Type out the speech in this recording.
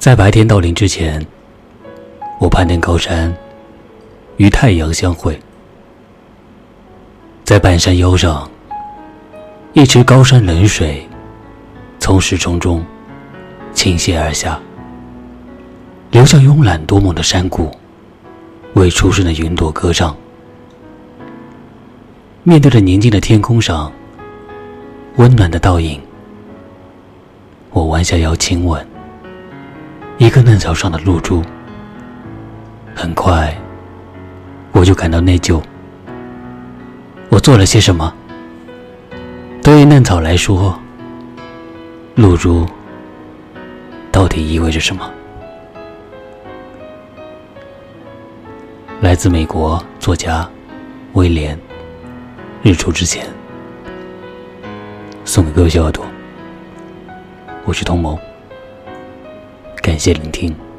在白天到临之前，我攀登高山，与太阳相会。在半山腰上，一池高山冷水从石丛中倾泻而下，流向慵懒多梦的山谷，为初升的云朵歌唱。面对着宁静的天空上温暖的倒影，我弯下腰亲吻。一个嫩草上的露珠，很快我就感到内疚。我做了些什么？对于嫩草来说，露珠到底意味着什么？来自美国作家威廉，《日出之前》，送给各位小耳朵。我是童谋。感谢聆听。